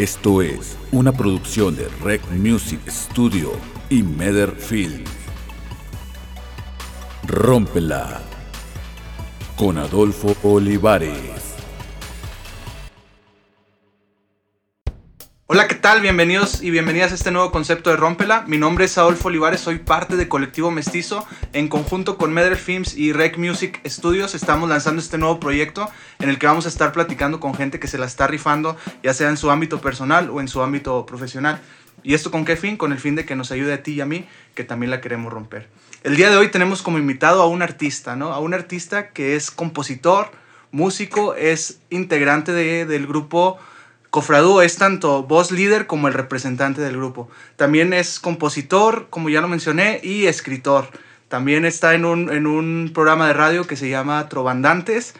Esto es una producción de Rec Music Studio y Meder Film. Rómpela con Adolfo Olivares. Hola, ¿qué tal? Bienvenidos y bienvenidas a este nuevo concepto de Rómpela. Mi nombre es Adolfo Olivares, soy parte de Colectivo Mestizo. En conjunto con Meder Films y Rec Music Studios estamos lanzando este nuevo proyecto en el que vamos a estar platicando con gente que se la está rifando, ya sea en su ámbito personal o en su ámbito profesional. ¿Y esto con qué fin? Con el fin de que nos ayude a ti y a mí, que también la queremos romper. El día de hoy tenemos como invitado a un artista, ¿no? A un artista que es compositor, músico, es integrante de, del grupo Cofradú es tanto voz líder como el representante del grupo. También es compositor, como ya lo mencioné, y escritor. También está en un, en un programa de radio que se llama Trovandantes.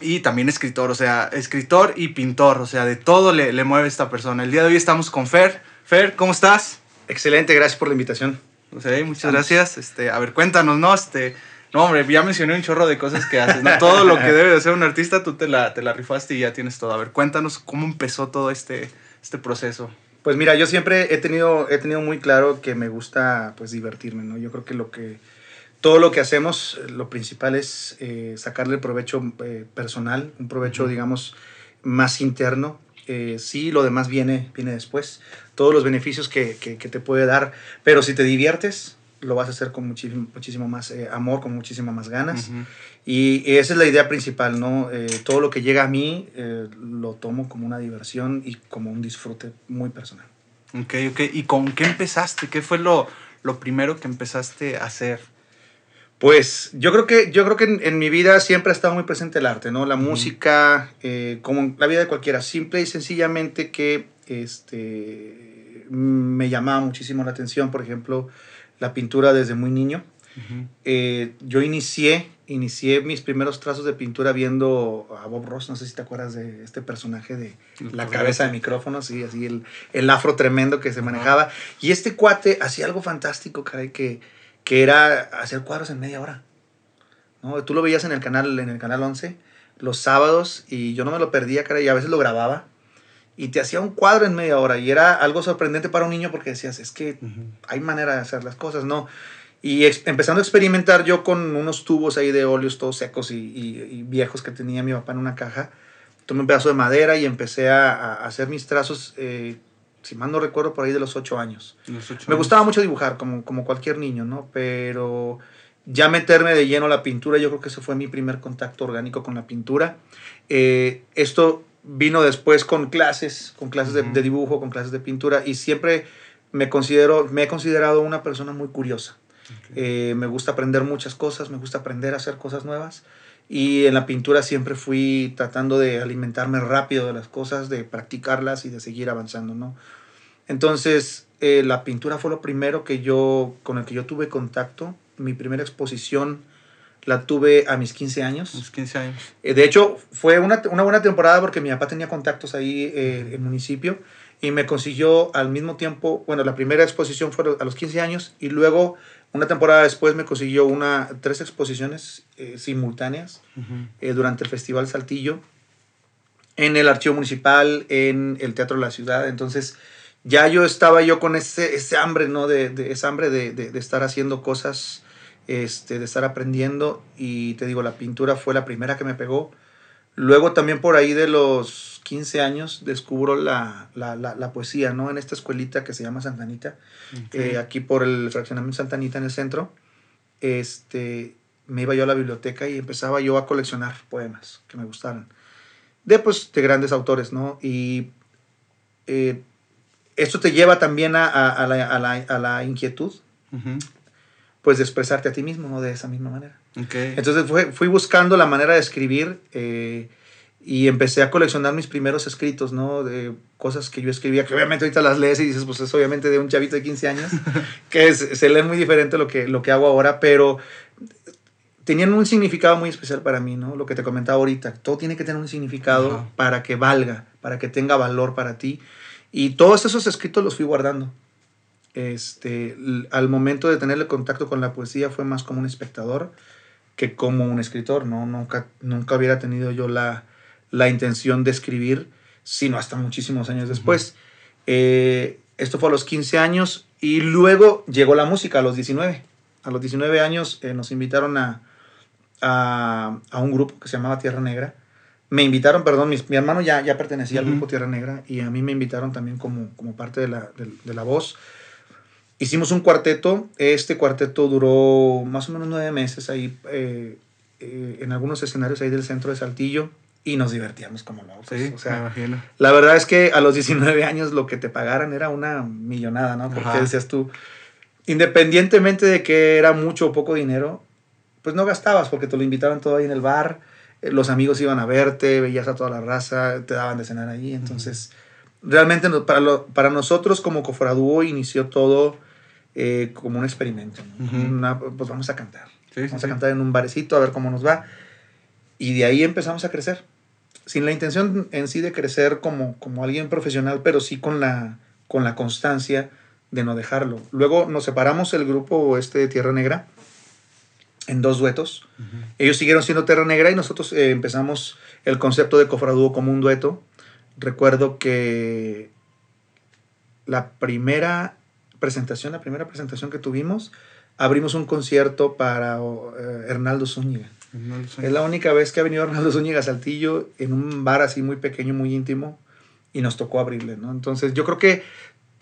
Y también escritor, o sea, escritor y pintor, o sea, de todo le, le mueve esta persona. El día de hoy estamos con Fer. Fer, ¿cómo estás? Excelente, gracias por la invitación. Sea, muchas gracias. Este, a ver, cuéntanos, ¿no? Este, no, hombre, ya mencioné un chorro de cosas que haces. ¿no? Todo lo que debe de ser un artista, tú te la, te la rifaste y ya tienes todo. A ver, cuéntanos cómo empezó todo este, este proceso. Pues mira, yo siempre he tenido, he tenido muy claro que me gusta pues divertirme, ¿no? Yo creo que lo que todo lo que hacemos, lo principal es eh, sacarle provecho eh, personal, un provecho, digamos, más interno. Eh, sí, lo demás viene, viene después. Todos los beneficios que, que, que, te puede dar. Pero si te diviertes, lo vas a hacer con muchísimo, muchísimo más eh, amor, con muchísimo más ganas. Uh -huh. y, y, esa es la idea principal, ¿no? Eh, todo lo que llega a mí eh, lo tomo como una diversión y como un disfrute muy personal. Ok, ok. ¿Y con qué empezaste? ¿Qué fue lo, lo primero que empezaste a hacer? Pues yo creo que, yo creo que en, en, mi vida siempre ha estado muy presente el arte, ¿no? La uh -huh. música, como la vida de cualquiera, simple y sencillamente que este, me llamaba muchísimo la atención, por ejemplo, la pintura desde muy niño. Uh -huh. eh, yo inicié, inicié mis primeros trazos de pintura viendo a Bob Ross, no sé si te acuerdas de este personaje de el la cabeza de micrófono, sí, así el, el afro tremendo que se manejaba. Uh -huh. Y este cuate hacía algo fantástico, caray, que que era hacer cuadros en media hora. ¿no? Tú lo veías en el canal, en el canal 11 los sábados y yo no me lo perdía, cara, y a veces lo grababa y te hacía un cuadro en media hora y era algo sorprendente para un niño porque decías, es que uh -huh. hay manera de hacer las cosas, ¿no? Y empezando a experimentar yo con unos tubos ahí de óleos todos secos y, y, y, viejos que tenía mi papá en una caja, tomé un pedazo de madera y empecé a, a hacer mis trazos eh, si mal no recuerdo, por ahí de los ocho años. Los ocho me gustaba mucho dibujar, como, como cualquier niño, ¿no? Pero ya meterme de lleno a la pintura, yo creo que ese fue mi primer contacto orgánico con la pintura. Eh, esto vino después con clases, con clases de, de, dibujo, con clases de pintura, y siempre me, considero, me he considerado una persona muy curiosa. Okay. Eh, me gusta aprender muchas cosas, me gusta aprender a hacer cosas nuevas. Y en la pintura siempre fui tratando de alimentarme rápido de las cosas, de practicarlas y de seguir avanzando, ¿no? Entonces, eh, la pintura fue lo primero que yo, con el que yo tuve contacto. Mi primera exposición la tuve a mis 15 años. Mis 15 años. Eh, de hecho, fue una, una, buena temporada porque mi papá tenía contactos ahí eh, en el municipio y me consiguió al mismo tiempo, bueno, la primera exposición fue a los 15 años y luego una temporada después me consiguió una, tres exposiciones eh, simultáneas uh -huh. durante el Festival Saltillo, en el Archivo Municipal, en el Teatro de la Ciudad. Entonces, ya yo estaba yo con ese, ese hambre, ¿no? De, de esa hambre de, de, de, estar haciendo cosas, este, de estar aprendiendo. Y te digo, la pintura fue la primera que me pegó. Luego también por ahí de los 15 años descubro la, la, la, la poesía, ¿no? En esta escuelita que se llama Santanita, okay. eh, aquí por el fraccionamiento Santanita en el centro. Este, me iba yo a la biblioteca y empezaba yo a coleccionar poemas que me gustaran. De, pues, de grandes autores, ¿no? Y eh, esto te lleva también a, a, a, la, a la, a la, inquietud, uh -huh. Pues, de expresarte a ti mismo, ¿no? De esa misma manera. Okay. Entonces fue, fui buscando la manera de escribir eh, y empecé a coleccionar mis primeros escritos, ¿no? De cosas que yo escribía, que obviamente ahorita las lees y dices, pues es obviamente de un chavito de 15 años, que es, se lee muy diferente lo que, lo que hago ahora, pero tenían un significado muy especial para mí, ¿no? Lo que te comentaba ahorita, todo tiene que tener un significado uh -huh. para que valga, para que tenga valor para ti. Y todos esos escritos los fui guardando. Este, al momento de tenerle contacto con la poesía fue más como un espectador que como un escritor, ¿no? Nunca, nunca hubiera tenido yo la, la intención de escribir, sino hasta muchísimos años después. Eh, esto fue a los 15 años y luego llegó la música a los 19. A los 19 años eh, nos invitaron a, a, a, un grupo que se llamaba Tierra Negra. Me invitaron, perdón, mi, mi hermano ya, ya pertenecía al grupo Tierra Negra y a mí me invitaron también como, como parte de la, de, de la voz. Hicimos un cuarteto. Este cuarteto duró más o menos nueve meses ahí eh, eh, en algunos escenarios ahí del centro de Saltillo y nos divertíamos como locos. Sí, o sea, me la verdad es que a los 19 años lo que te pagaran era una millonada, ¿no? Porque Ajá. decías tú, independientemente de que era mucho o poco dinero, pues no gastabas porque te lo invitaban todo ahí en el bar, eh, los amigos iban a verte, veías a toda la raza, te daban de cenar ahí, entonces realmente no- para, lo- para nosotros como Cofradúo inició todo eh, como un experimento, ¿no? Ujú. Una- pues vamos a cantar, Sí, sí, vamos sí. a cantar en un barecito a ver cómo nos va, y de ahí empezamos a crecer sin la intención en sí de crecer como, como alguien profesional, pero sí con la, con la constancia de no dejarlo. Luego nos separamos el grupo este de Tierra Negra en dos duetos. Ujú. Ellos siguieron siendo Tierra Negra y nosotros eh, empezamos el concepto de Cofradúo como un dueto. Recuerdo que la primera presentación, la primera presentación que tuvimos, abrimos un concierto para eh, Hernaldo Zúñiga. Es la única vez que ha venido Hernando Zúñiga a Saltillo en un bar así muy pequeño, muy íntimo, y nos tocó abrirle, ¿no? Entonces yo creo que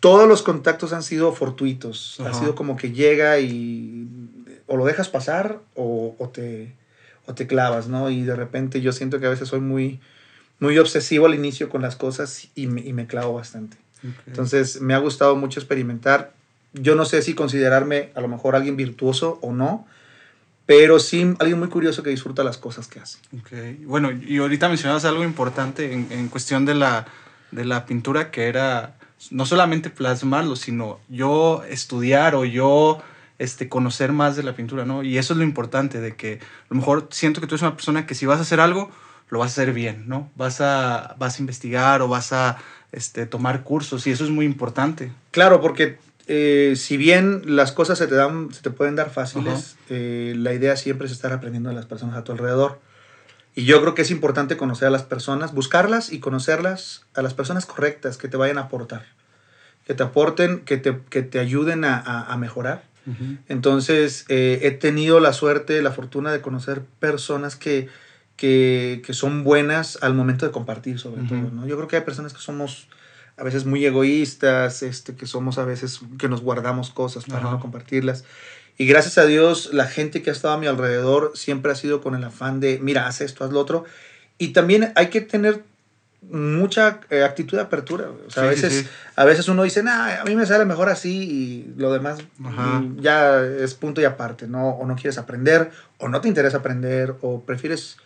todos los contactos han sido fortuitos. Ha Ajá. sido como que llega y o lo dejas pasar o, o te, o te clavas, ¿no? Y de repente yo siento que a veces soy muy, muy obsesivo al inicio con las cosas y me, y me clavo bastante. Entonces me ha gustado mucho experimentar. Yo no sé si considerarme a lo mejor alguien virtuoso o no, pero sí alguien muy curioso que disfruta las cosas que hace. Ok. Bueno, y ahorita mencionabas algo importante en, en cuestión de la, de la pintura, que era no solamente plasmarlo, sino yo estudiar o yo este, conocer más de la pintura, ¿no? Y eso es lo importante, de que a lo mejor siento que tú eres una persona que si vas a hacer algo, lo vas a hacer bien, ¿no? Vas a, vas a investigar o vas a este, tomar cursos y eso es muy importante. Claro, porque eh, si bien las cosas se te dan, se te pueden dar fáciles, eh, la idea siempre es estar aprendiendo de las personas a tu alrededor. Y yo creo que es importante conocer a las personas, buscarlas y conocerlas a las personas correctas que te vayan a aportar, que te aporten, que te, que te ayuden a, a- a mejorar. Entonces, eh, he tenido la suerte, la fortuna de conocer personas que, que, que son buenas al momento de compartir, sobre Ujú. todo. ¿no? Yo creo que hay personas que somos a veces muy egoístas, este, que somos a veces que nos guardamos cosas para Ajá. no compartirlas. Y gracias a Dios, la gente que ha estado a mi alrededor siempre ha sido con el afán de, mira, haz esto, haz lo otro. Y también hay que tener mucha eh, actitud de apertura. O sea, a, Sí, sí, veces, sí. a veces uno dice, nah, a mí me sale mejor así y lo demás ya es punto y aparte, ¿no? O no quieres aprender, o no te interesa aprender, o prefieres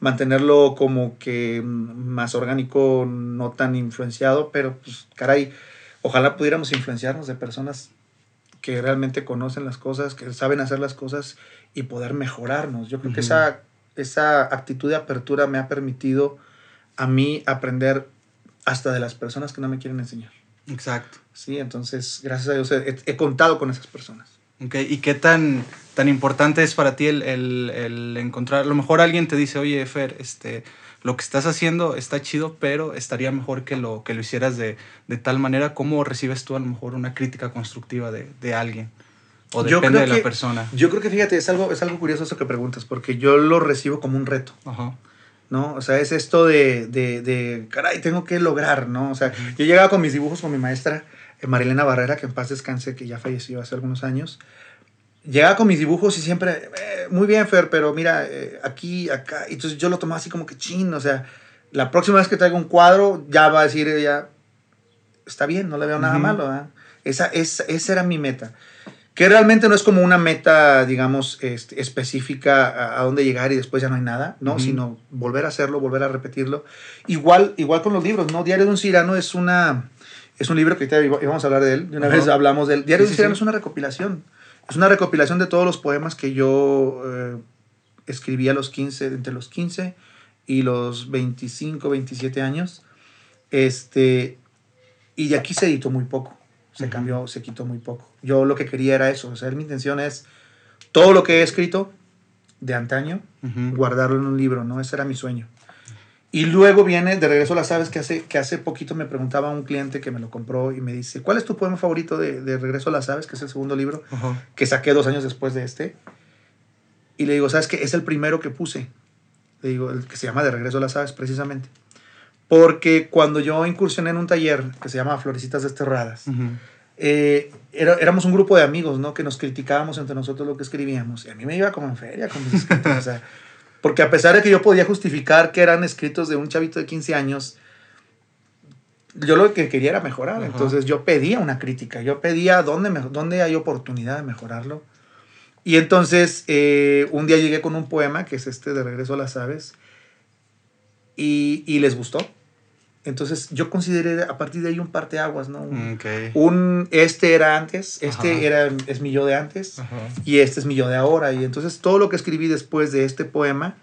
mantenerlo como que más orgánico, no tan influenciado, pero pues caray, ojalá pudiéramos influenciarnos de personas que realmente conocen las cosas, que saben hacer las cosas y poder mejorarnos. Yo creo que esa, esa actitud de apertura me ha permitido a mí aprender hasta de las personas que no me quieren enseñar. Exacto. Sí, entonces, gracias a Dios he, he contado con esas personas. Ok, ¿Y qué tan, tan importante es para ti el, el- el encontrar? A lo mejor alguien te dice, oye, Fer, este, lo que estás haciendo está chido, pero estaría mejor que lo, que lo hicieras de, de tal manera. ¿Cómo recibes tú a lo mejor una crítica constructiva de, de alguien? O Yo depende de creo la que- persona. Yo creo que fíjate, es algo, es algo curioso eso que preguntas, porque yo lo recibo como un reto, Ajá. ¿no? O sea, es esto de, de, de caray, tengo que lograr, ¿no? O sea, yo llegaba con mis dibujos con mi maestra, Marilena Barrera, que en paz descanse, que ya falleció hace algunos años. Llegaba con mis dibujos y siempre, eh, muy bien, Fer, pero mira, eh, aquí, acá. Y Entonces yo lo tomaba así como que chin, o sea, la próxima vez que traiga un cuadro, ya va a decir ella, está bien, no le veo nada malo. Esa, esa, esa era mi meta. Que realmente no es como una meta, digamos, este, específica a, a dónde llegar y después ya no hay nada, ¿no? Sino volver a hacerlo, volver a repetirlo. Igual, igual con los libros, ¿no? Diario de un Cirano es una... Es un libro que iba- íbamos a hablar de él, de una vez hablamos de él. Diario Sí, de sí, es una recopilación. Es una recopilación de todos los poemas que yo eh, escribí a los 15, entre los 15 y los 25, 27 años. Este, y de aquí se editó muy poco. Se cambió, se quitó muy poco. Yo lo que quería era eso. O sea, mi intención es todo lo que he escrito de antaño, guardarlo en un libro, ¿no? Ese era mi sueño. Y luego viene De Regreso a las Aves, que hace, que hace poquito me preguntaba un cliente que me lo compró y me dice, ¿cuál es tu poema favorito de, de Regreso a las Aves, que es el segundo libro, que saqué dos años después de este? Y le digo, ¿sabes qué? Es el primero que puse. Le digo, el que se llama De Regreso a las Aves, precisamente. Porque cuando yo incursioné en un taller que se llama Florecitas Desterradas, eh, era- éramos un grupo de amigos, ¿no? Que nos criticábamos entre nosotros lo que escribíamos. Y a mí me iba como en feria con mis escritos. o sea, porque a pesar de que yo podía justificar que eran escritos de un chavito de 15 años, yo lo que quería era mejorar. Ajá. Entonces yo pedía una crítica. Yo pedía dónde, me- dónde hay oportunidad de mejorarlo. Y entonces eh, un día llegué con un poema, que es este de Regreso a las Aves, y, y les gustó. Entonces yo consideré a partir de ahí un parteaguas, ¿no? Un- Ok. un este era antes, este Ajá. era es mi yo de antes Ajá. y este es mi yo de ahora y entonces todo lo que escribí después de este poema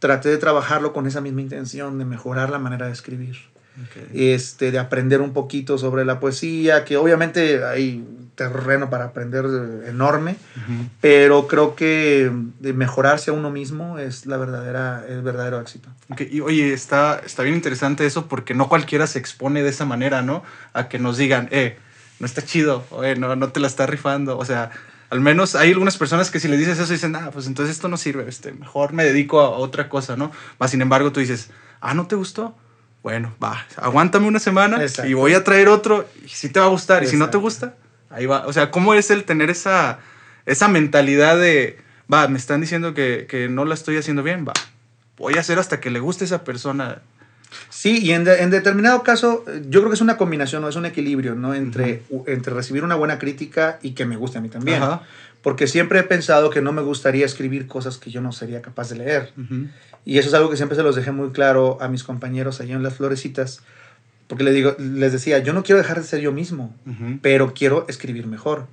traté de trabajarlo con esa misma intención de mejorar la manera de escribir, Ok. este de aprender un poquito sobre la poesía, que obviamente hay terreno para aprender eh, enorme, Ujú. pero creo que de mejorarse a uno mismo es la verdadera el verdadero éxito. Ok, Y oye, está, está bien interesante eso porque no cualquiera se expone de esa manera, ¿no? A que nos digan, eh, no está chido, oye, no, no te la está rifando. O sea, al menos hay algunas personas que si les dices eso dicen, ah, pues entonces esto no sirve, este, mejor me dedico a otra cosa, ¿no? Más sin embargo, tú dices, ah, ¿no te gustó? Bueno, va, aguántame una semana Exacto. y voy a traer otro y si te va a gustar. Y si no te gusta, ahí va. O sea, ¿cómo es el tener esa, esa mentalidad de, va, me están diciendo que, que no la estoy haciendo bien, va, voy a hacer hasta que le guste a esa persona. Sí, y en, de- en determinado caso, yo creo que es una combinación, ¿no? es un equilibrio, ¿no? Entre, entre recibir una buena crítica y que me guste a mí también. Ajá. Porque siempre he pensado que no me gustaría escribir cosas que yo no sería capaz de leer. Ujú. Y eso es algo que siempre se los dejé muy claro a mis compañeros allá en las florecitas. Porque les, digo, les decía, yo no quiero dejar de ser yo mismo, pero quiero escribir mejor.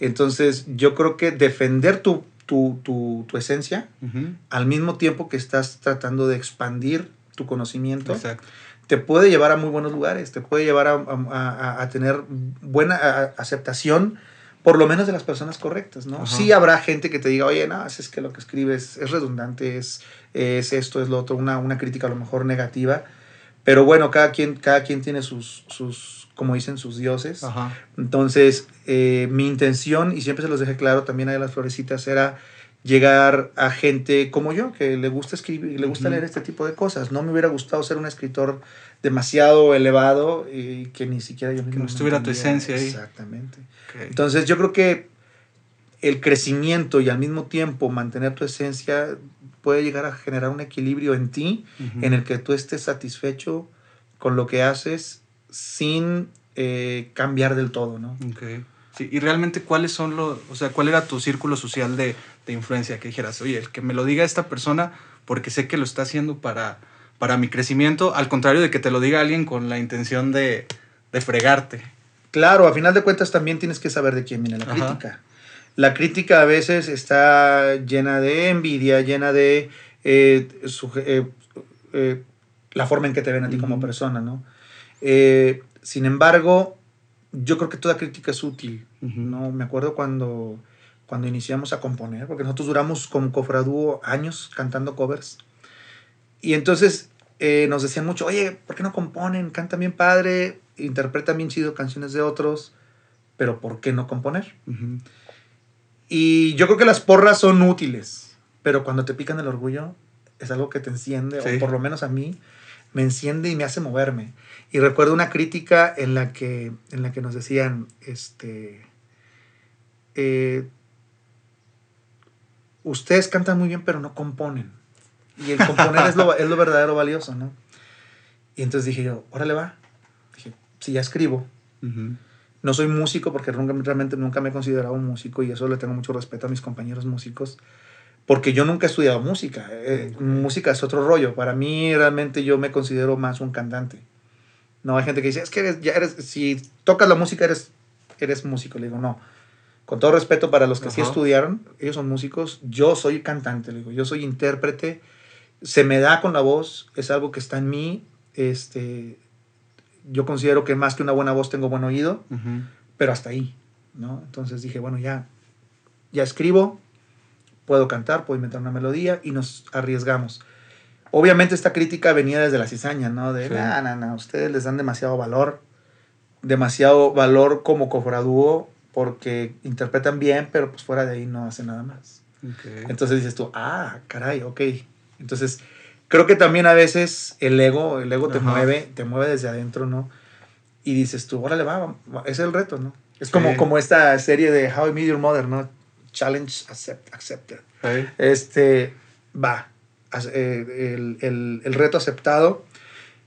Entonces, yo creo que defender tu, tu, tu, tu esencia al mismo tiempo que estás tratando de expandir tu conocimiento, Exacto. te puede llevar a muy buenos lugares, te puede llevar a, a- a- a tener buena aceptación, por lo menos de las personas correctas, ¿no? Ajá. Sí habrá gente que te diga, oye, no, es que lo que escribes es redundante, es, es esto, es lo otro, una, una crítica a lo mejor negativa, pero bueno, cada quien, cada quien tiene sus, sus, como dicen, sus dioses. Ajá. Entonces, eh, mi intención, y siempre se los dejé claro también en las florecitas, era llegar a gente como yo, que le gusta escribir, le gusta leer este tipo de cosas. No me hubiera gustado ser un escritor demasiado elevado y que ni siquiera yo mismo no estuviera tu esencia ahí. Exactamente. Entonces, yo creo que el crecimiento y al mismo tiempo mantener tu esencia puede llegar a generar un equilibrio en ti en el que tú estés satisfecho con lo que haces sin eh, cambiar del todo, ¿no? Sí, y realmente, ¿cuáles son los, o sea, cuál era tu círculo social de, de influencia? Que dijeras, oye, el que me lo diga esta persona porque sé que lo está haciendo para, para mi crecimiento, al contrario de que te lo diga alguien con la intención de, de fregarte. Claro, a final de cuentas también tienes que saber de quién viene la Ajá. crítica. La crítica a veces está llena de envidia, llena de eh, eh, eh, la forma en que te ven a ti como persona, ¿no? Sin embargo, yo creo que toda crítica es útil. ¿no? Me acuerdo cuando, cuando iniciamos a componer, porque nosotros duramos como cofradúo años cantando covers. Y entonces nos decían mucho, oye, ¿por qué no componen? Cantan bien padre, interpretan bien chido canciones de otros, pero ¿por qué no componer? Y yo creo que las porras son útiles, pero cuando te pican el orgullo es algo que te enciende, Sí. o por lo menos a mí me enciende y me hace moverme. Y recuerdo una crítica en la que, en la que nos decían, este, eh, ustedes cantan muy bien, pero no componen. Y el componer es, lo, es lo verdadero valioso, ¿no? Y entonces dije yo, órale va. Si ya escribo, no soy músico porque nunca, realmente nunca me he considerado un músico y eso le tengo mucho respeto a mis compañeros músicos porque yo nunca he estudiado música. Eh. Música es otro rollo. Para mí realmente yo me considero más un cantante. No hay gente que dice, es que eres, ya eres, si tocas la música eres, eres músico. Le digo, no. Con todo respeto para los que sí Ajá. estudiaron, ellos son músicos, yo soy cantante, le digo, yo soy intérprete, se me da con la voz, es algo que está en mí, este, yo considero que más que una buena voz tengo buen oído, pero hasta ahí, ¿no? Entonces dije, bueno, ya, ya escribo, puedo cantar, puedo inventar una melodía y nos arriesgamos. Obviamente esta crítica venía desde la cizaña, ¿no? De, Sí. no, no, no, ustedes les dan demasiado valor, demasiado valor como cofradúo porque interpretan bien, pero pues fuera de ahí no hacen nada más. Entonces dices tú, ah, caray, ok. Entonces, creo que también a veces el ego, el ego te Ajá. mueve, te mueve desde adentro, ¿no? Y dices tú, órale, va, va, va, es el reto, ¿no? Es Sí. como, como esta serie de How I Met Your Mother, ¿no? Challenge accept- accepted. Ok. Este, va, eh, el, el- el reto aceptado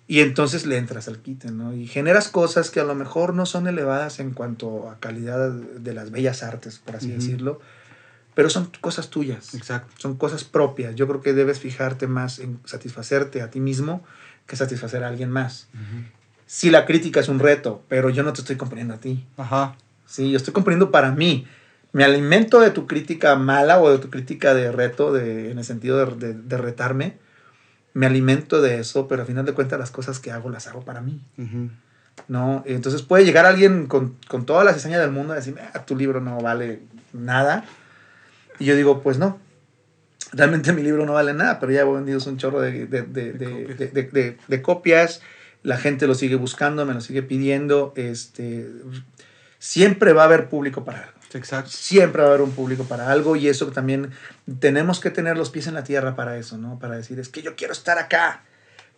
y entonces le entras al quite, ¿no? Y generas cosas que a lo mejor no son elevadas en cuanto a calidad de las bellas artes, por así Ujú. decirlo, pero son cosas tuyas, Exacto. son cosas propias. Yo creo que debes fijarte más en satisfacerte a ti mismo que satisfacer a alguien más. Si la crítica es un reto, pero yo no te estoy componiendo a ti. Ajá. Sí, yo estoy componiendo para mí. Me alimento de tu crítica mala o de tu crítica de reto, de, en el sentido de, de- de retarme. Me alimento de eso, pero a final de cuentas las cosas que hago las hago para mí. Ujú. ¿no? Entonces puede llegar alguien con, con toda la cizaña del mundo a decirme, ah, tu libro no vale nada. Y yo digo, pues no. Realmente mi libro no vale nada, pero ya he vendido un chorro de, de, de- de- copias. La gente lo sigue buscando, me lo sigue pidiendo. Este, siempre va a haber público para algo. Exacto. Siempre va a haber un público para algo y eso también tenemos que tener los pies en la tierra para eso, ¿no? Para decir, es que yo quiero estar acá,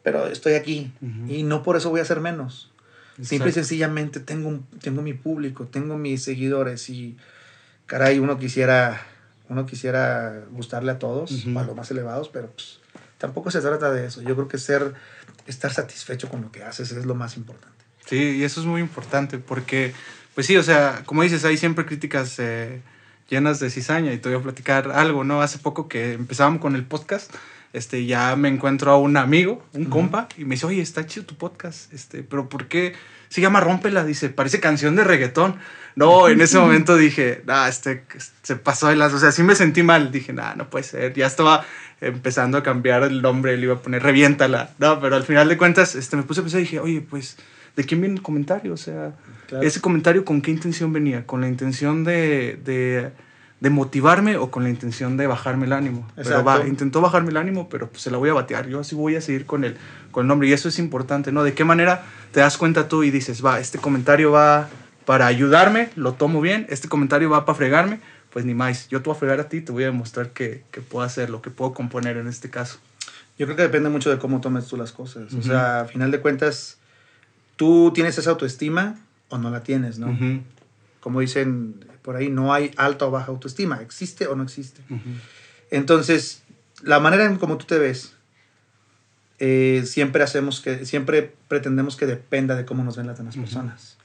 pero estoy aquí y no por eso voy a ser menos. Simple y Exacto. sencillamente tengo, un- tengo mi público, tengo mis seguidores y caray, uno quisiera, uno quisiera gustarle a todos, Ujú. a los más elevados, pero pues, tampoco se trata de eso. Yo creo que ser, estar satisfecho con lo que haces es lo más importante. Sí, y eso es muy importante porque, pues sí, o sea, como dices, hay siempre críticas eh, llenas de cizaña y te voy a platicar algo, ¿no? Hace poco que empezábamos con el podcast, este, ya me encuentro a un amigo, un compa, y me dice, oye, está chido tu podcast, este, pero ¿por qué se llama Rómpela? Dice, parece canción de reggaetón. No, en ese momento dije, este, se pasó de las, o sea, sí me sentí mal, dije, nah, no puede ser, ya estaba empezando a cambiar el nombre, le iba a poner reviéntala, no, pero al final de cuentas, este, me puse a pensar y dije, oye, pues, ¿de quién viene el comentario? O sea, Claro. ese comentario con qué intención venía, con la intención de, de, de motivarme o con la intención de bajarme el ánimo. Pero Exacto. va, intentó bajarme el ánimo, pero pues se la voy a batear, yo así voy a seguir con el, con el nombre y eso es importante, ¿no? ¿De qué manera te das cuenta tú y dices, va, este comentario va para ayudarme, lo tomo bien, este comentario va para fregarme, pues ni más, yo te voy a fregar a ti, te voy a demostrar que, que puedo hacerlo, que puedo componer en este caso. Yo creo que depende mucho de cómo tomes tú las cosas. O sea, a final de cuentas, tú tienes esa autoestima o no la tienes, ¿no? Como dicen por ahí, no hay alta o baja autoestima, existe o no existe. Entonces, la manera en cómo tú te ves, eh, siempre hacemos que, siempre pretendemos que dependa de cómo nos ven las demás personas.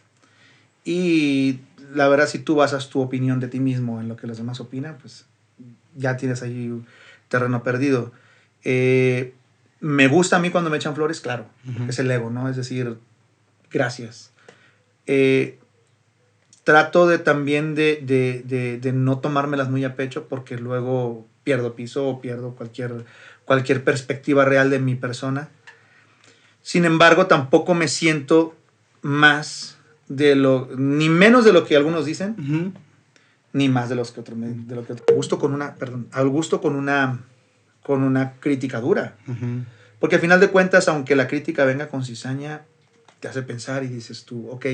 Y la verdad, si tú basas tu opinión de ti mismo en lo que los demás opinan, pues ya tienes ahí terreno perdido. Eh, me gusta a mí cuando me echan flores, claro, Ujú. es el ego, ¿no? Es decir, gracias. Eh, trato de también de, de, de, de no tomármelas muy a pecho porque luego pierdo piso o pierdo cualquier, cualquier perspectiva real de mi persona. Sin embargo, tampoco me siento más de lo, ni menos de lo que algunos dicen, ni más de los que otros, me- de lo que otros. Gusto con una, perdón, al gusto con una, con una crítica dura. Porque al final de cuentas, aunque la crítica venga con cizaña, te hace pensar y dices tú, ok,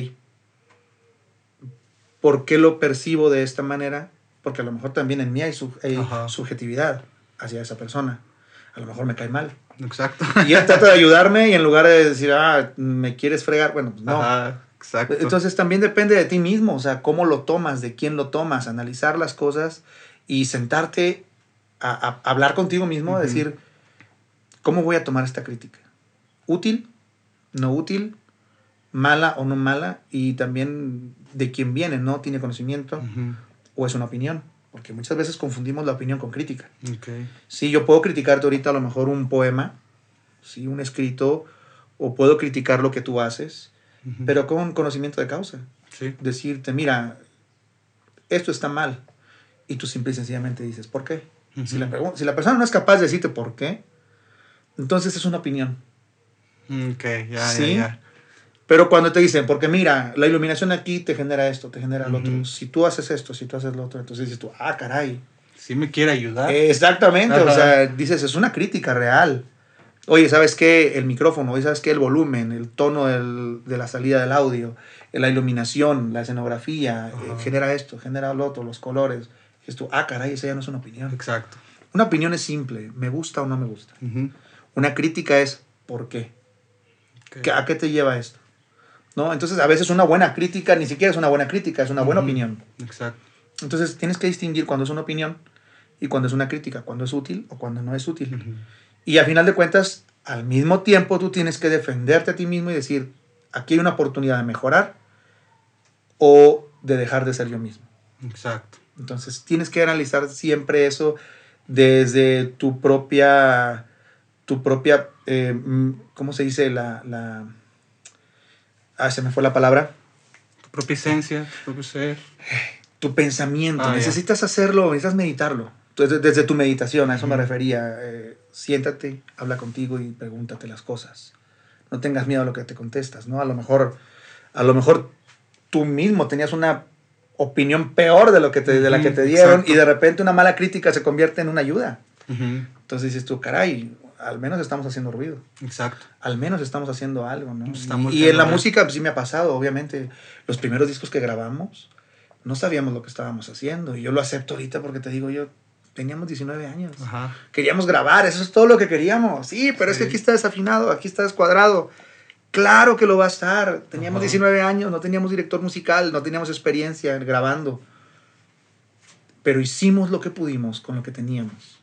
¿por qué lo percibo de esta manera? Porque a lo mejor también en mí hay, sub- hay subjetividad hacia esa persona. A lo mejor me cae mal. Exacto. Y él trata de ayudarme y en lugar de decir, ah, me quieres fregar, bueno, pues no. Ajá, exacto. Entonces también depende de ti mismo, o sea, cómo lo tomas, de quién lo tomas, analizar las cosas y sentarte a, a hablar contigo mismo, a decir, ¿cómo voy a tomar esta crítica? ¿Útil? ¿No útil? ¿Mala o no mala? Y también de quién viene, ¿no? ¿Tiene conocimiento o es una opinión? Porque muchas veces confundimos la opinión con crítica. Ok. Sí, yo puedo criticarte ahorita a lo mejor un poema, sí, un escrito, o puedo criticar lo que tú haces, pero con conocimiento de causa Sí. decirte, mira, esto está mal. Y tú simple y sencillamente dices, ¿por qué? si, la pregun- si la persona no es capaz de decirte por qué, entonces es una opinión. Ok, ya, Sí. ya, ya. Pero cuando te dicen, porque mira, la iluminación aquí te genera esto, te genera lo otro. Ujú. Si tú haces esto, si tú haces lo otro, entonces dices tú, ah, caray. Sí me quiere ayudar. Exactamente, o Ajá. sea, dices, es una crítica real. Oye, ¿sabes qué? El micrófono, oye, ¿sabes qué? El volumen, el tono del- de la salida del audio, la iluminación, la escenografía, eh, genera esto, genera lo otro, los colores. Y tú, ah, caray, esa ya no es una opinión. Exacto. Una opinión es simple, me gusta o no me gusta. Ujú. Una crítica es, ¿por qué? Ok. ¿Qué- ¿A qué te lleva esto? ¿No? Entonces, a veces una buena crítica ni siquiera es una buena crítica, es una buena opinión. Exacto. Entonces, tienes que distinguir cuando es una opinión y cuando es una crítica, cuando es útil o cuando no es útil. Y al final de cuentas, al mismo tiempo, tú tienes que defenderte a ti mismo y decir, aquí hay una oportunidad de mejorar o de dejar de ser yo mismo. Exacto. Entonces, tienes que analizar siempre eso desde tu propia, tu propia, eh, mm, ¿cómo se dice? La, la, ah, se me fue la palabra. Tu propia esencia, tu propio ser. Tu pensamiento. Ah, necesitas hacerlo, necesitas meditarlo. Entonces, desde tu meditación, a eso me refería. eh, siéntate, habla contigo y pregúntate las cosas. No tengas miedo a lo que te contestas, ¿no? A lo mejor, a lo mejor tú mismo tenías una opinión peor de lo que te, de la que te dieron exacto. y de repente una mala crítica se convierte en una ayuda. Entonces dices tú, caray, al menos estamos haciendo ruido. Exacto. Al menos estamos haciendo algo, ¿no? Estamos y, en la música pues, sí me ha pasado, obviamente. Los primeros discos que grabamos, no sabíamos lo que estábamos haciendo. Y yo lo acepto ahorita porque te digo, yo teníamos 19 años. Ajá. Queríamos grabar, eso es todo lo que queríamos. Sí, pero es que aquí está desafinado, aquí está descuadrado. Claro que lo va a estar. Teníamos Ajá. 19 años, no teníamos director musical, no teníamos experiencia grabando. Pero hicimos lo que pudimos con lo que teníamos.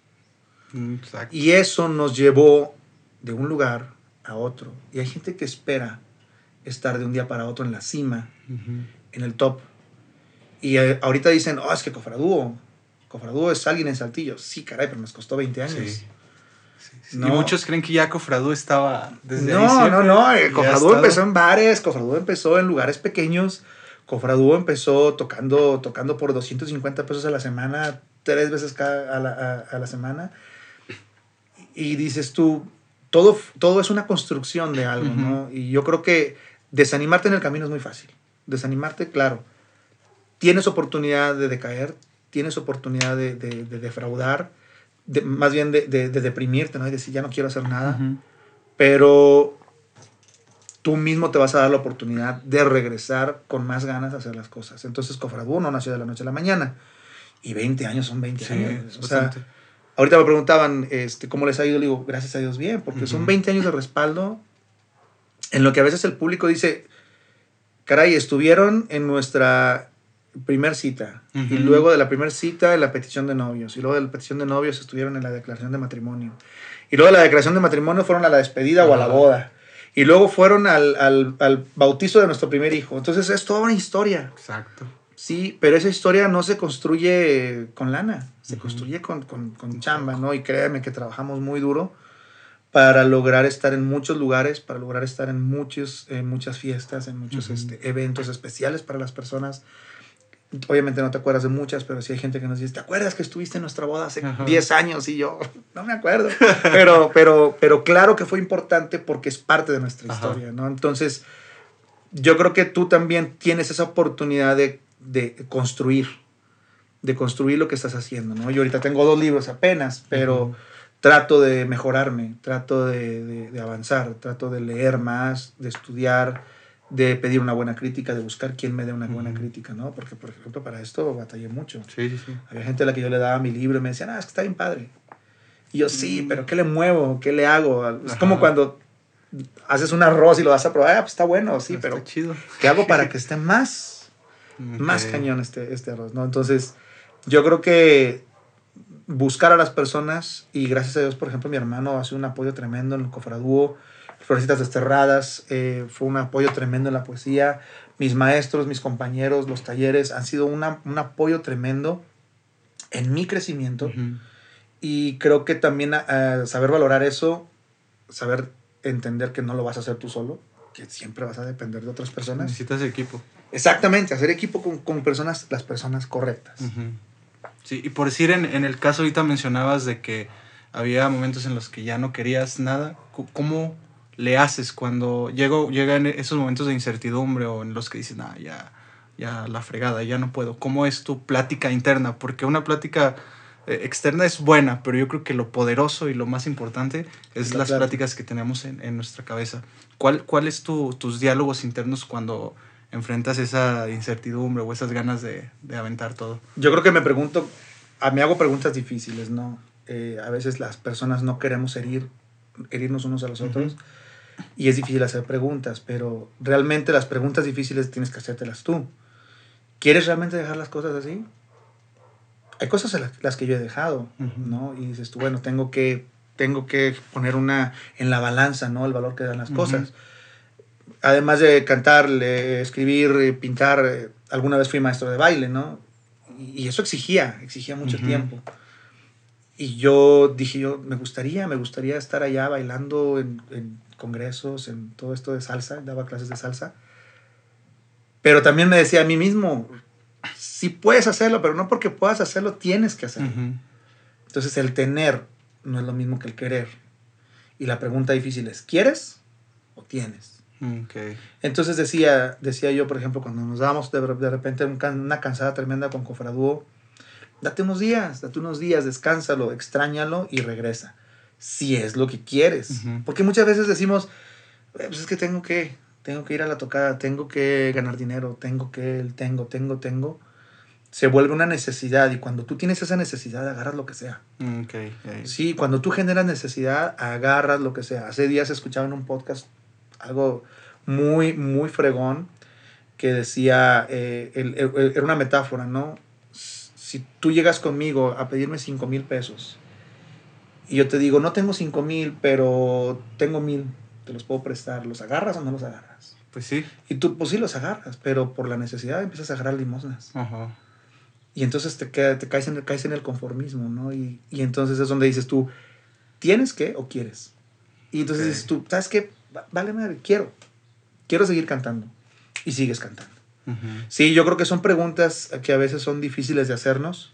Mm, Exacto. Y eso nos llevó de un lugar a otro. Y hay gente que espera estar de un día para otro en la cima, Ujú. en el top. Y eh, ahorita dicen, oh, es que Cofradúo. Cofradúo es alguien en Saltillo. Sí, caray, pero nos costó 20 años. Sí. Sí, sí. No. Y muchos creen que ya Cofradú estaba desde ahí No, no, siempre, no. y eh, estado. empezó en bares, Cofradúo empezó en lugares pequeños. Cofradúo empezó tocando, tocando por 250 pesos a la semana, tres veces cada, a, la, a- a la semana. Y dices tú, todo, todo es una construcción de algo. ¿no? Y yo creo que desanimarte en el camino es muy fácil. Desanimarte, claro. Tienes oportunidad de decaer, tienes oportunidad de, de- de defraudar, de- más bien de, de- de deprimirte, ¿no? Y decir, ya no quiero hacer nada pero tú mismo te vas a dar la oportunidad de regresar con más ganas a hacer las cosas. Entonces, Cofradúo no nació de la noche a la mañana. Y 20 años son 20 Sí, años. es O sea, bastante. Ahorita me preguntaban este, cómo les ha ido. Le digo, gracias a Dios, bien, porque son Ujú. 20 años de respaldo en lo que a veces el público dice, caray, estuvieron en nuestra primer cita. Y luego de la primera cita en la petición de novios. Y luego de la petición de novios estuvieron en la declaración de matrimonio. Y luego de la declaración de matrimonio fueron a la despedida o a la boda. Y luego fueron al, al, al bautizo de nuestro primer hijo. Entonces es toda una historia. Exacto. Sí, pero esa historia no se construye con lana, se Ujú. construye con, con, con chamba, ¿no? Y créeme que trabajamos muy duro para lograr estar en muchos lugares, para lograr estar en, muchos, en muchas fiestas, en muchos Ujú. este, eventos especiales para las personas. Obviamente no te acuerdas de muchas, pero sí hay gente que nos dice, ¿te acuerdas que estuviste en nuestra boda hace Ajá. 10 años? Y yo, no me acuerdo. Pero, pero, pero claro que fue importante porque es parte de nuestra Ajá. historia, ¿no? Entonces, yo creo que tú también tienes esa oportunidad de, de construir, de construir lo que estás haciendo, ¿no? Yo ahorita tengo dos libros apenas, pero trato de mejorarme, trato de, de- de avanzar, trato de leer más, de estudiar, de pedir una buena crítica, de buscar quién me dé una buena crítica, ¿no? Porque, por ejemplo, para esto batallé mucho. Sí, sí, sí. Había gente a la que yo le daba mi libro y me decían, ah, es que está bien padre. Y yo, sí, Mm. pero ¿qué le muevo? ¿Qué le hago? Es Ajá. como cuando haces un arroz y lo vas a probar, ah, pues está bueno, sí, Está pero chido. ¿qué hago para que esté más, más cañón este, este arroz, ¿no? Entonces, yo creo que buscar a las personas y gracias a Dios, por ejemplo, mi hermano hace un apoyo tremendo en el cofradúo, Florecitas Desterradas, eh, fue un apoyo tremendo en la poesía, mis maestros, mis compañeros, los talleres han sido una- un apoyo tremendo en mi crecimiento y creo que también ah, saber valorar eso, saber entender que no lo vas a hacer tú solo, que siempre vas a depender de otras personas. Necesitas equipo. Exactamente, hacer equipo con, con personas, las personas correctas. Sí, y por decir, en, en el caso ahorita mencionabas de que había momentos en los que ya no querías nada. ¿Cómo le haces cuando llego, llegan esos momentos de incertidumbre o en los que dices, nah, ya, ya la fregada, ya no puedo? ¿Cómo es tu plática interna? Porque una plática eh, externa es buena, pero yo creo que lo poderoso y lo más importante es La las plática. pláticas que tenemos en, en nuestra cabeza. ¿Cuál, cuál es tu, tus diálogos internos cuando enfrentas esa incertidumbre o esas ganas de, de aventar todo? Yo creo que me pregunto, a mí hago preguntas difíciles, ¿no? Eh, a veces las personas no queremos herir, herirnos unos a los otros y es difícil hacer preguntas, pero realmente las preguntas difíciles tienes que hacértelas tú. ¿Quieres realmente dejar las cosas así? Hay cosas las, que yo he dejado. ¿no? Y dices tú, bueno, tengo que, tengo que poner una en la balanza, ¿no? El valor que dan las Ujú. cosas. Además de cantar, escribir, pintar, eh, alguna vez fui maestro de baile, ¿no? Y eso exigía, exigía mucho tiempo. Y yo dije, yo me gustaría, me gustaría estar allá bailando en, en congresos, en todo esto de salsa, daba clases de salsa. Pero también me decía a mí mismo, sí puedes hacerlo, pero no porque puedas hacerlo, tienes que hacerlo. Entonces el tener no es lo mismo que el querer. Y la pregunta difícil es, ¿quieres o tienes? Ok. Entonces decía, decía yo, por ejemplo, cuando nos dábamos de, de repente un can- una cansada tremenda con Cofradúo, date unos días, date unos días, descánsalo, extrañalo y regresa. Si es lo que quieres. Porque muchas veces decimos, "Eh, pues es que tengo que, tengo que ir a la tocada, tengo que ganar dinero, tengo que, tengo, tengo, tengo. Se vuelve una necesidad y cuando tú tienes esa necesidad, agarras lo que sea. Ok. ok. Sí, cuando tú generas necesidad, agarras lo que sea. Hace días escuchaba en un podcast algo muy, muy fregón que decía, eh, el- el- era una metáfora, ¿no? Si tú llegas conmigo a pedirme 5 mil pesos y yo te digo, no tengo 5 mil, pero tengo mil, te los puedo prestar, ¿los agarras o no los agarras? Pues sí. Y tú, pues sí, los agarras, pero por la necesidad empiezas a agarrar limosnas. Ajá. Y entonces te, queda, te caes, en el, caes en el conformismo, ¿no? Y, y entonces es donde dices tú, ¿tienes que o quieres? Y entonces Ok. dices tú, ¿sabes qué? Va- Vale, madre, quiero. Quiero seguir cantando. Y sigues cantando. Sí, yo creo que son preguntas que a veces son difíciles de hacernos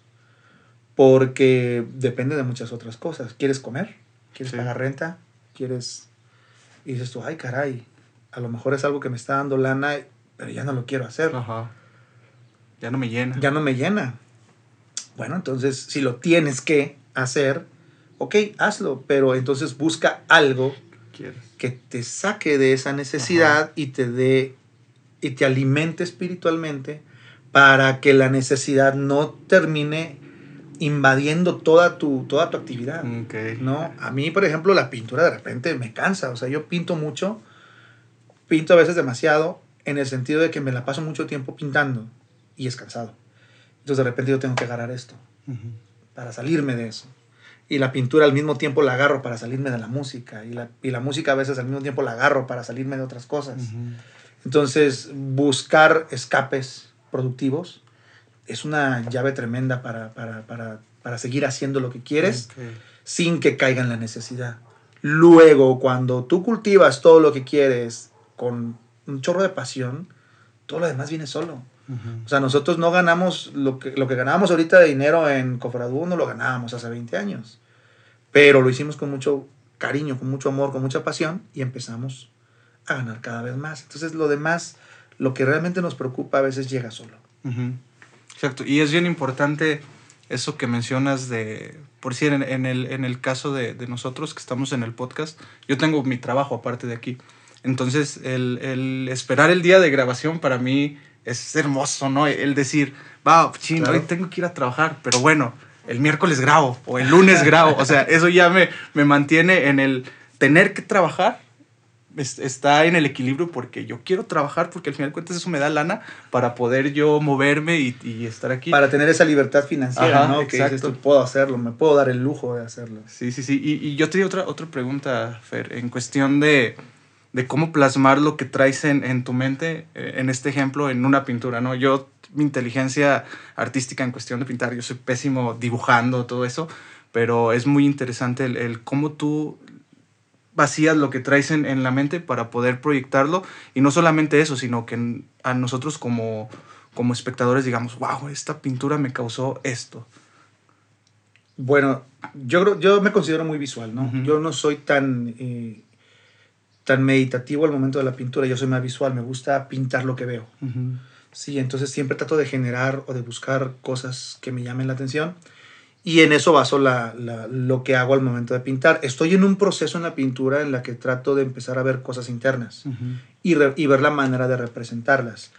porque depende de muchas otras cosas. ¿Quieres comer? ¿Quieres Sí. pagar renta? ¿Quieres...? Y dices tú, ay, caray, a lo mejor es algo que me está dando lana, pero ya no lo quiero hacer Ajá. Ya no me llena. ya no me llena. Bueno, entonces si lo tienes que hacer, ok, hazlo, pero entonces busca algo ¿Quieres? Que te saque de esa necesidad y te dé y te alimente espiritualmente para que la necesidad no termine invadiendo toda tu, toda tu actividad. ¿no? A mí, por ejemplo, la pintura de repente me cansa. O sea, yo pinto mucho, pinto a veces demasiado, en el sentido de que me la paso mucho tiempo pintando y es cansado. Entonces, de repente yo tengo que agarrar esto para salirme de eso. Y la pintura al mismo tiempo la agarro para salirme de la música. Y la, y la música a veces al mismo tiempo la agarro para salirme de otras cosas. Ujú. Entonces, buscar escapes productivos es una llave tremenda para, para, para, para seguir haciendo lo que quieres Ok. sin que caiga en la necesidad. Luego, cuando tú cultivas todo lo que quieres con un chorro de pasión, todo lo demás viene solo. Ujú. O sea, nosotros no ganamos lo que, lo que ganábamos ahorita de dinero en Cofradú, no lo ganábamos hace 20 años. Pero lo hicimos con mucho cariño, con mucho amor, con mucha pasión y empezamos a ganar cada vez más. Entonces, lo demás, lo que realmente nos preocupa a veces llega solo. Ujú. Exacto. Y es bien importante eso que mencionas de, por decir, en, en el, en el caso de, de nosotros que estamos en el podcast, yo tengo mi trabajo aparte de aquí. Entonces, el, el esperar el día de grabación para mí es hermoso, ¿no? El decir, va, ching, Claro. hoy tengo que ir a trabajar, pero bueno, el miércoles grabo o el lunes grabo. O sea, eso ya me, me mantiene en el tener que trabajar. es- Está en el equilibrio porque yo quiero trabajar porque al final de cuentas eso me da lana para poder yo moverme y, y estar aquí. Para tener esa libertad financiera, Ajá, ¿no? Que dices exacto. puedo hacerlo, me puedo dar el lujo de hacerlo. Sí, sí, sí. Y, y yo tenía otra, otra pregunta, Fer, en cuestión de, de cómo plasmar lo que traes en, en tu mente, eh, en este ejemplo, en una pintura, ¿no? Yo, mi inteligencia artística en cuestión de pintar, yo soy pésimo dibujando, todo eso, pero es muy interesante el, el cómo tú vacías lo que traes en, en la mente para poder proyectarlo. Y no solamente eso, sino que a nosotros como, como espectadores digamos, wow, esta pintura me causó esto. Bueno, yo, creo- yo me considero muy visual, ¿no? Yo no soy tan, eh, tan meditativo al momento de la pintura, yo soy más visual, me gusta pintar lo que veo. Sí, entonces siempre trato de generar o de buscar cosas que me llamen la atención Y en eso baso la, la- lo que hago al momento de pintar. Estoy en un proceso en la pintura en la que trato de empezar a ver cosas internas y, re- y ver la manera de representarlas.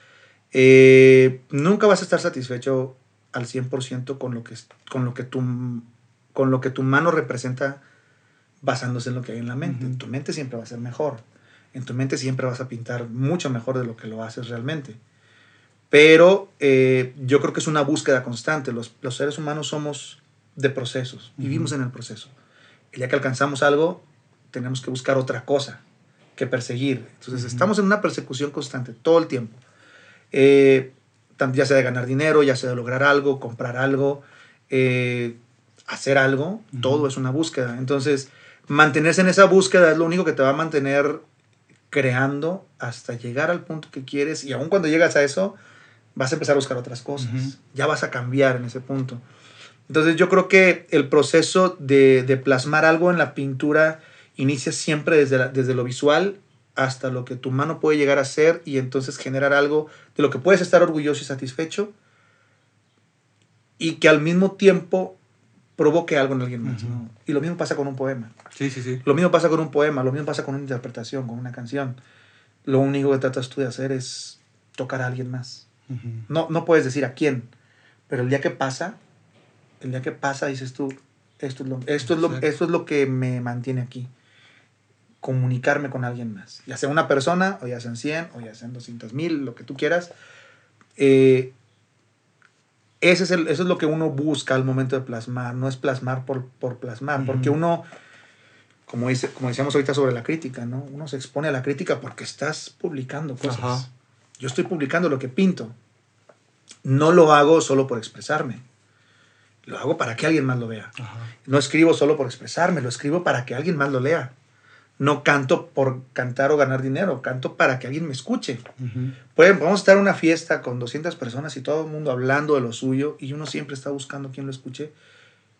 Eh, nunca vas a estar satisfecho al 100% con lo, que, con, lo que tu, con lo que tu mano representa basándose en lo que hay en la mente. Ujú. Tu mente siempre va a ser mejor. En tu mente siempre vas a pintar mucho mejor de lo que lo haces realmente. Pero eh, yo creo que es una búsqueda constante. Los, los seres humanos somos de procesos, vivimos en el proceso. El día que alcanzamos algo, tenemos que buscar otra cosa que perseguir. Entonces, estamos en una persecución constante todo el tiempo. Eh, ya sea de ganar dinero, ya sea de lograr algo, comprar algo, eh, hacer algo, todo es una búsqueda. Entonces, mantenerse en esa búsqueda es lo único que te va a mantener creando hasta llegar al punto que quieres y aun cuando llegas a eso, vas a empezar a buscar otras cosas. Ya vas a cambiar en ese punto. Entonces yo creo que el proceso de, de plasmar algo en la pintura inicia siempre desde, la- desde lo visual hasta lo que tu mano puede llegar a ser y entonces generar algo de lo que puedes estar orgulloso y satisfecho y que al mismo tiempo provoque algo en alguien más. Ujú. ¿no? Y lo mismo pasa con un poema. Sí, sí, sí. Lo mismo pasa con un poema, lo mismo pasa con una interpretación, con una canción. Lo único que tratas tú de hacer es tocar a alguien más. Ujú. No, no puedes decir a quién, pero el día que pasa, el día que pasa dices tú, esto es lo, esto es lo, esto es lo que me mantiene aquí. Comunicarme con alguien más. Ya sea una persona, o ya sean 100, o ya sean 200 mil, lo que tú quieras. Eh, ese es el, eso es lo que uno busca al momento de plasmar. No es plasmar por, por plasmar, porque uno, como, dice, como decíamos ahorita sobre la crítica, ¿no? Uno se expone a la crítica porque estás publicando cosas. Ajá. Yo estoy publicando lo que pinto. No lo hago solo por expresarme. Lo hago para que alguien más lo vea. Ajá. No escribo solo por expresarme, lo escribo para que alguien más lo lea. No canto por cantar o ganar dinero, canto para que alguien me escuche. Ujú. Pueden, podemos estar en una fiesta con 200 personas y todo el mundo hablando de lo suyo y uno siempre está buscando quien lo escuche.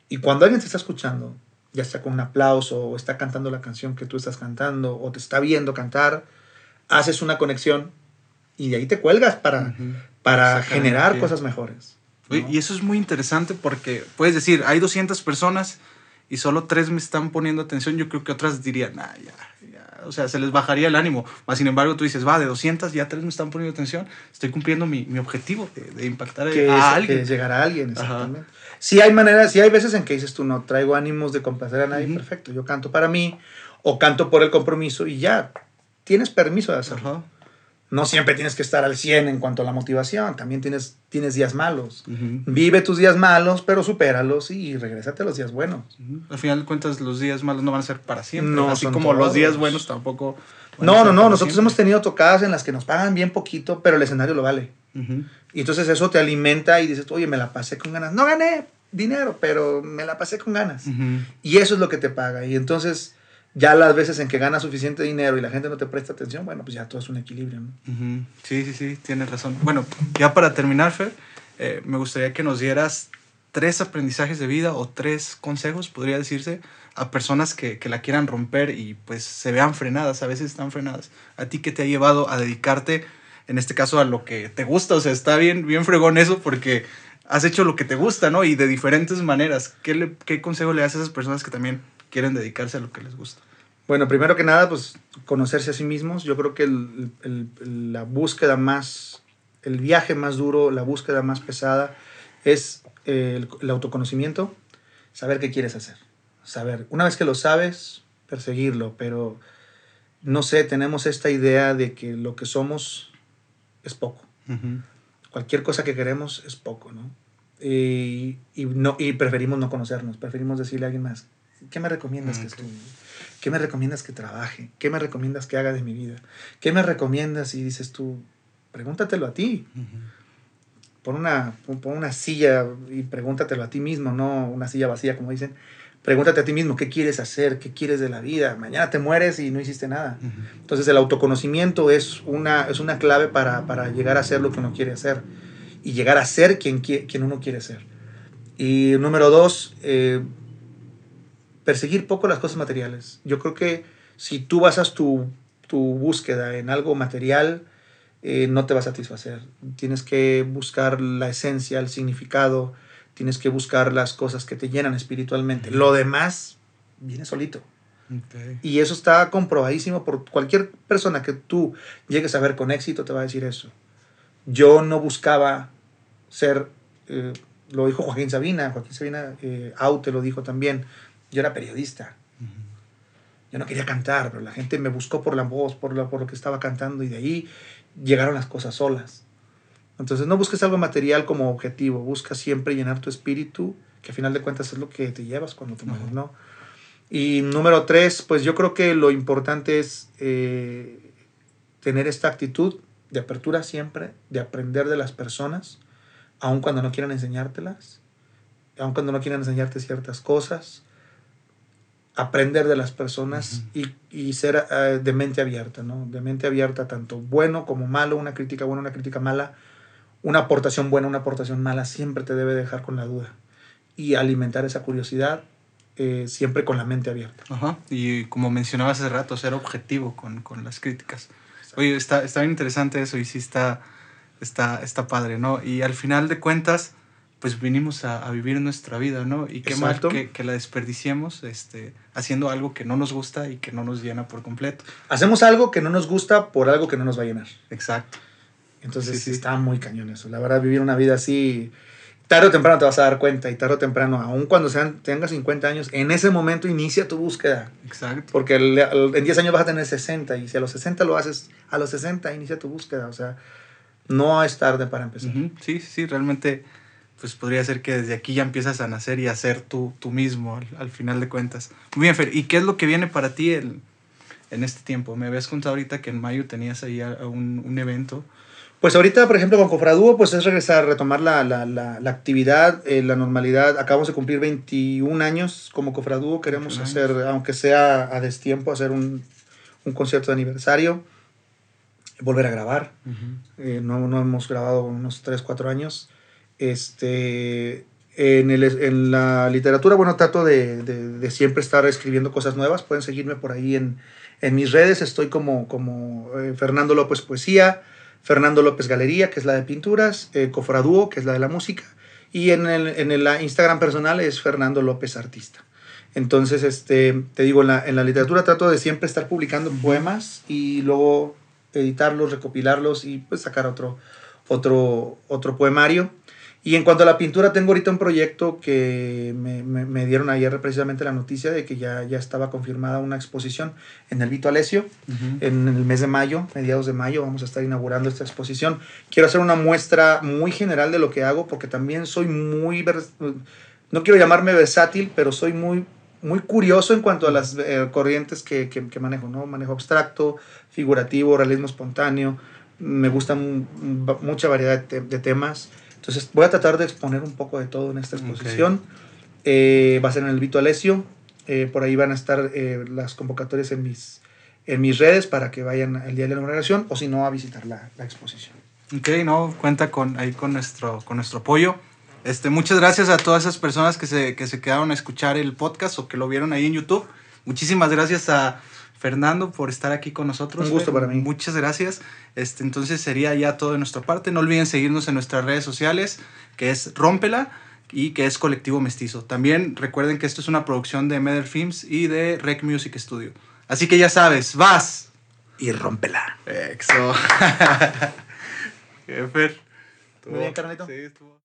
Y cuando alguien te está escuchando, ya sea con un aplauso o está cantando la canción que tú estás cantando o te está viendo cantar, haces una conexión y de ahí te cuelgas para, para generar cosas mejores. Y eso es muy interesante porque puedes decir, hay 200 personas y solo tres me están poniendo atención. Yo creo que otras dirían, ah, ya, ya. O sea, se les bajaría el ánimo. Mas, sin embargo, tú dices, va, de 200 ya tres me están poniendo atención. Estoy cumpliendo mi, mi objetivo de, de impactar que, a es, alguien. que llegar a alguien, Ajá. exactamente. Sí hay maneras, sí hay veces en que dices tú, no traigo ánimos de complacer a nadie, Ujú. perfecto, yo canto para mí o canto por el compromiso y ya, tienes permiso de hacerlo. Ajá. No siempre tienes que estar al 100 en cuanto a la motivación, también tienes, tienes días malos. Vive tus días malos, pero supéralos y regrésate a los días buenos. Ujú. Al final de cuentas, los días malos no van a ser para siempre. No Así como los días buenos tampoco. No, no, no, nosotros siempre. hemos tenido tocadas en las que nos pagan bien poquito, pero el escenario lo vale. Ujú. Y entonces eso te alimenta y dices, oye, me la pasé con ganas. No gané dinero, pero me la pasé con ganas. Y eso es lo que te paga. Y entonces, ya las veces en que ganas suficiente dinero y la gente no te presta atención, bueno, pues ya todo es un equilibrio, ¿no? Sí, sí, sí, tienes razón. Bueno, ya para terminar, Fer, eh, me gustaría que nos dieras tres aprendizajes de vida o tres consejos, podría decirse, a personas que, que la quieran romper y pues se vean frenadas, a veces están frenadas. ¿A ti qué te ha llevado a dedicarte, en este caso, a lo que te gusta? O sea, está bien, bien fregón eso porque has hecho lo que te gusta, ¿no? Y de diferentes maneras. ¿Qué, qué consejo le das a esas personas que también quieren dedicarse a lo que les gusta? Bueno, primero que nada, pues conocerse a sí mismos. Yo creo que el- el- la búsqueda más, el viaje más duro, la búsqueda más pesada es eh, el, el autoconocimiento, saber qué quieres hacer. Saber, una vez que lo sabes, perseguirlo, pero no sé, tenemos esta idea de que lo que somos es poco. cualquier cosa que queremos es poco, ¿no? Y, y no, y preferimos no conocernos, preferimos decirle a alguien más, ¿qué me recomiendas que Ok. estudie? ¿Qué me recomiendas que trabaje? ¿Qué me recomiendas que haga de mi vida? ¿Qué me recomiendas? Y dices tú, pregúntatelo a ti, pon una, pon una silla y pregúntatelo a ti mismo, no una silla vacía, como dicen. Pregúntate a ti mismo, ¿qué quieres hacer? ¿Qué quieres de la vida? Mañana te mueres y no hiciste nada. Entonces el autoconocimiento es una, es una clave para, para llegar a hacer lo que uno quiere hacer y llegar a ser quien, qui- quien uno quiere ser. Y número dos, eh, perseguir poco las cosas materiales. Yo creo que si tú basas tu, tu búsqueda en algo material, eh, no te va a satisfacer. Tienes que buscar la esencia, el significado, tienes que buscar las cosas que te llenan espiritualmente. Lo demás viene solito. Y eso está comprobadísimo por cualquier persona que tú llegues a ver con éxito, te va a decir eso. Yo no buscaba ser, eh, lo dijo Joaquín Sabina, Joaquín Sabina, eh, Aute lo dijo también, yo era periodista. Yo no quería cantar, pero la gente me buscó por la voz, por lo, por lo que estaba cantando y de ahí llegaron las cosas solas. Entonces no busques algo material como objetivo, busca siempre llenar tu espíritu, que a final de cuentas es lo que te llevas cuando te mueres, ¿no? Y número tres, pues yo creo que lo importante es eh, tener esta actitud de apertura siempre, de aprender de las personas, aun cuando no quieran enseñártelas, aun cuando no quieran enseñarte ciertas cosas, aprender de las personas y, y ser eh, de mente abierta, ¿no? De mente abierta, tanto bueno como malo, una crítica buena, una crítica mala, una aportación buena, una aportación mala, siempre te debe dejar con la duda. Y alimentar esa curiosidad eh, siempre con la mente abierta. Ajá. Y como mencionabas hace rato, ser objetivo con, con las críticas. Oye, está, está bien interesante eso y sí está, está, está padre, ¿no? Y al final de cuentas, pues vinimos a, a vivir nuestra vida, ¿no? Y qué Exacto. mal que, que la desperdiciemos este, haciendo algo que no nos gusta y que no nos llena por completo. Hacemos algo que no nos gusta por algo que no nos va a llenar. Exacto. Entonces Sí, sí. está muy cañón eso. La verdad, vivir una vida así, tarde o temprano te vas a dar cuenta y tarde o temprano, aun cuando sean, tengas 50 años, en ese momento inicia tu búsqueda. Exacto. Porque el- el- en 10 años vas a tener 60 y si a los 60 lo haces, a los 60 inicia tu búsqueda. O sea, no es tarde para empezar. Sí, sí, sí, realmente pues podría ser que desde aquí ya empiezas a nacer y a ser tú, tú mismo al, al final de cuentas. Muy bien, Fer, ¿y qué es lo que viene para ti el- en este tiempo? Me habías contado ahorita que en mayo tenías ahí a- a un, un evento. Pues ahorita, por ejemplo, con Cofradúo, pues es regresar, retomar la, la, la, la actividad, eh, la normalidad. Acabamos de cumplir 21 años como Cofradúo. Queremos 21 hacer, aunque sea a destiempo, hacer un, un concierto de aniversario. Volver a grabar. Eh, no, no hemos grabado unos 3, 4 años. Este, en, el, en la literatura, bueno, trato de, de, de siempre estar escribiendo cosas nuevas. Pueden seguirme por ahí en, en mis redes. Estoy como, como eh, Fernando López Poesía, Fernando López Galería, que es la de pinturas, eh, Cofradúo, que es la de la música. Y en el, en el Instagram personal es Fernando López Artista. Entonces, este, te digo, en la, en la literatura trato de siempre estar publicando poemas y luego editarlos, recopilarlos y pues sacar otro, otro, otro poemario. Y en cuanto a la pintura, tengo ahorita un proyecto que me, me, me dieron ayer precisamente la noticia de que ya, ya estaba confirmada una exposición en el Vito Alessio. En el mes de mayo, mediados de mayo, vamos a estar inaugurando esta exposición. Quiero hacer una muestra muy general de lo que hago porque también soy muy, no quiero llamarme versátil, pero soy muy, muy curioso en cuanto a las eh, corrientes que, que, que manejo, ¿no? Manejo abstracto, figurativo, realismo espontáneo. Me gustan mucha variedad de, te de temas. Entonces voy a tratar de exponer un poco de todo en esta exposición. Okay. Eh, va a ser en el Vito Alessio. Eh, por ahí van a estar eh, las convocatorias en mis, en mis redes para que vayan el día de la inauguración o si no a visitar la, la, exposición. Ok, no, cuenta con, ahí con nuestro, con nuestro apoyo. Este, muchas gracias a todas esas personas que se, que se quedaron a escuchar el podcast o que lo vieron ahí en YouTube. Muchísimas gracias a Fernando por estar aquí con nosotros. Un gusto para mí. Muchas gracias. Este, entonces sería ya todo de nuestra parte. No olviden seguirnos en nuestras redes sociales, que es Rómpela y que es Colectivo Mestizo. También recuerden que esto es una producción de Meder Films y de Rec Music Studio. Así que ya sabes, vas y rómpela. Exo. Fer. Muy bien, carnalito. Sí, estuvo.